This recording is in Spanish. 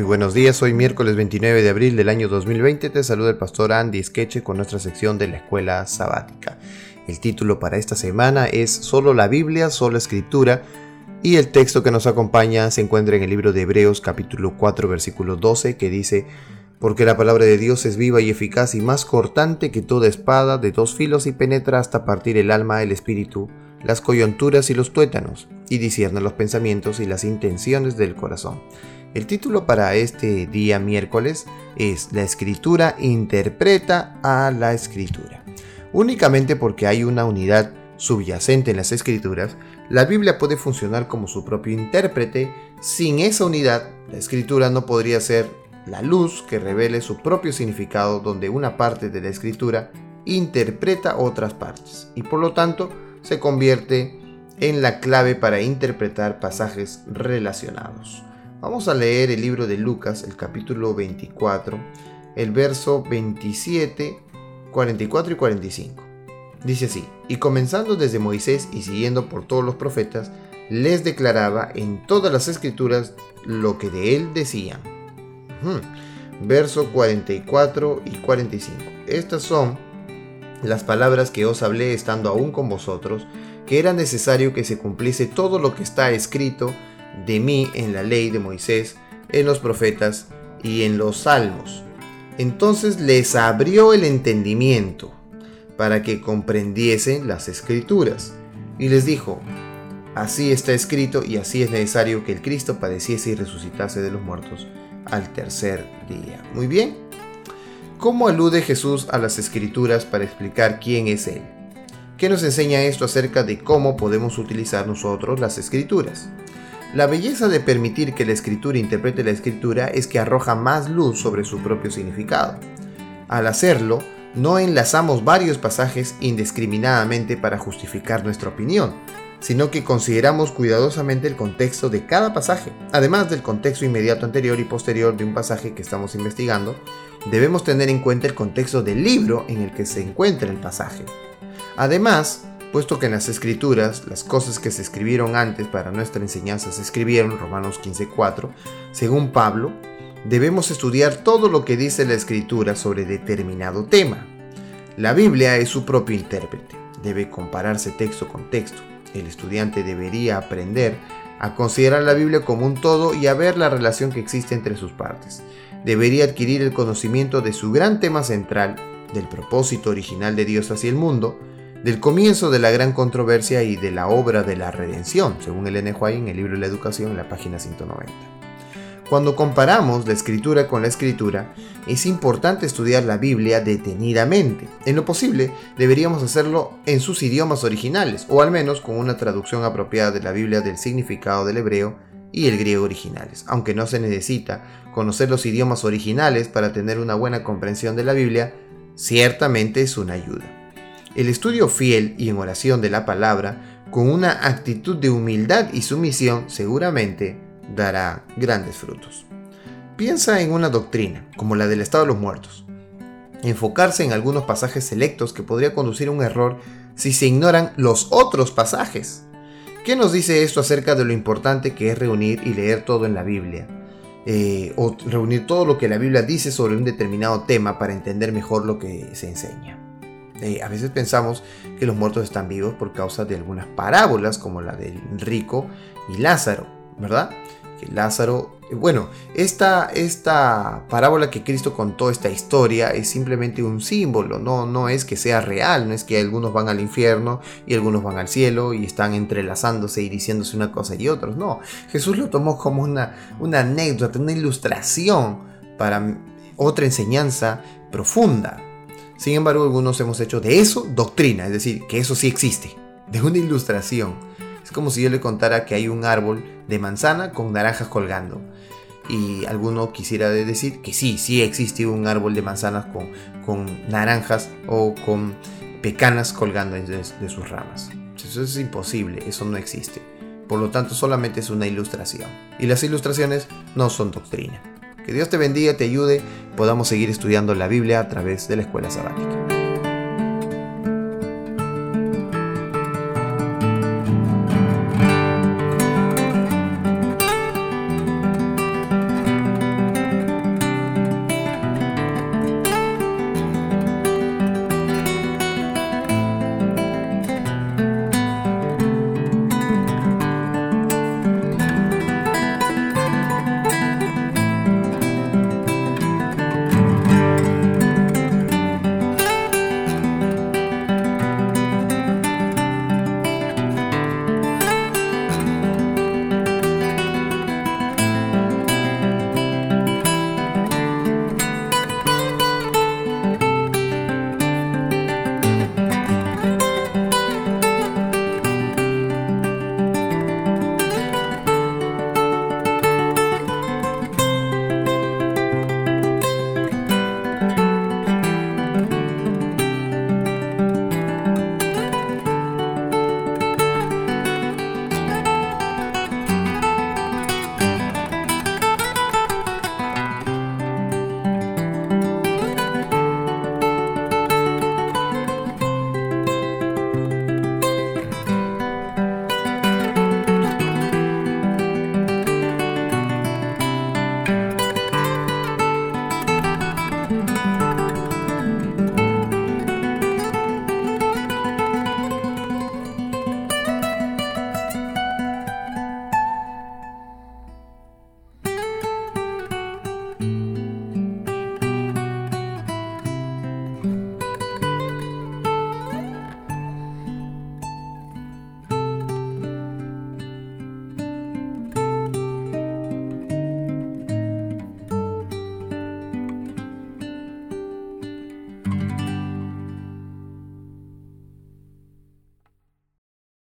Muy buenos días, hoy miércoles 29 de abril del año 2020 te saluda el pastor Andy Skeche con nuestra sección de la escuela sabática. El título para esta semana es Solo la Biblia, solo escritura y el texto que nos acompaña se encuentra en el libro de Hebreos capítulo 4 versículo 12 que dice porque la palabra de Dios es viva y eficaz y más cortante que toda espada de dos filos y penetra hasta partir el alma, el espíritu, las coyunturas y los tuétanos, y discierne los pensamientos y las intenciones del corazón. El título para este día miércoles es La escritura interpreta a la escritura. Únicamente porque hay una unidad subyacente en las escrituras, la Biblia puede funcionar como su propio intérprete. Sin esa unidad, la escritura no podría ser la luz que revele su propio significado donde una parte de la escritura interpreta otras partes y por lo tanto se convierte en la clave para interpretar pasajes relacionados. Vamos a leer el libro de Lucas, el capítulo 24, el verso 27, 44 y 45. Dice así, y comenzando desde Moisés y siguiendo por todos los profetas, les declaraba en todas las escrituras lo que de él decían. Verso 44 y 45. Estas son las palabras que os hablé estando aún con vosotros, que era necesario que se cumpliese todo lo que está escrito de mí en la ley de Moisés, en los profetas y en los salmos. Entonces les abrió el entendimiento para que comprendiesen las escrituras. Y les dijo, así está escrito y así es necesario que el Cristo padeciese y resucitase de los muertos al tercer día. Muy bien. ¿Cómo alude Jesús a las escrituras para explicar quién es Él? ¿Qué nos enseña esto acerca de cómo podemos utilizar nosotros las escrituras? La belleza de permitir que la escritura interprete la escritura es que arroja más luz sobre su propio significado. Al hacerlo, no enlazamos varios pasajes indiscriminadamente para justificar nuestra opinión, sino que consideramos cuidadosamente el contexto de cada pasaje. Además del contexto inmediato anterior y posterior de un pasaje que estamos investigando, debemos tener en cuenta el contexto del libro en el que se encuentra el pasaje. Además, puesto que en las escrituras las cosas que se escribieron antes para nuestra enseñanza se escribieron, Romanos 15.4, según Pablo, debemos estudiar todo lo que dice la escritura sobre determinado tema. La Biblia es su propio intérprete, debe compararse texto con texto. El estudiante debería aprender a considerar la Biblia como un todo y a ver la relación que existe entre sus partes. Debería adquirir el conocimiento de su gran tema central, del propósito original de Dios hacia el mundo, del comienzo de la gran controversia y de la obra de la redención, según el White en el libro la educación en la página 190. Cuando comparamos la escritura con la escritura, es importante estudiar la Biblia detenidamente. En lo posible, deberíamos hacerlo en sus idiomas originales, o al menos con una traducción apropiada de la Biblia del significado del hebreo y el griego originales. Aunque no se necesita conocer los idiomas originales para tener una buena comprensión de la Biblia, ciertamente es una ayuda. El estudio fiel y en oración de la palabra, con una actitud de humildad y sumisión, seguramente dará grandes frutos. Piensa en una doctrina, como la del estado de los muertos. Enfocarse en algunos pasajes selectos que podría conducir a un error si se ignoran los otros pasajes. ¿Qué nos dice esto acerca de lo importante que es reunir y leer todo en la Biblia? Eh, o reunir todo lo que la Biblia dice sobre un determinado tema para entender mejor lo que se enseña. Eh, a veces pensamos que los muertos están vivos por causa de algunas parábolas como la del rico y Lázaro, ¿verdad? Que Lázaro, eh, bueno, esta, esta parábola que Cristo contó, esta historia, es simplemente un símbolo, no, no es que sea real, no es que algunos van al infierno y algunos van al cielo y están entrelazándose y diciéndose una cosa y otra, no, Jesús lo tomó como una, una anécdota, una ilustración para otra enseñanza profunda, sin embargo, algunos hemos hecho de eso doctrina, es decir, que eso sí existe, de una ilustración. Es como si yo le contara que hay un árbol de manzana con naranjas colgando. Y alguno quisiera decir que sí, sí existe un árbol de manzanas con, con naranjas o con pecanas colgando de, de sus ramas. Eso es imposible, eso no existe. Por lo tanto, solamente es una ilustración. Y las ilustraciones no son doctrina. Que Dios te bendiga, te ayude, podamos seguir estudiando la Biblia a través de la escuela sabática.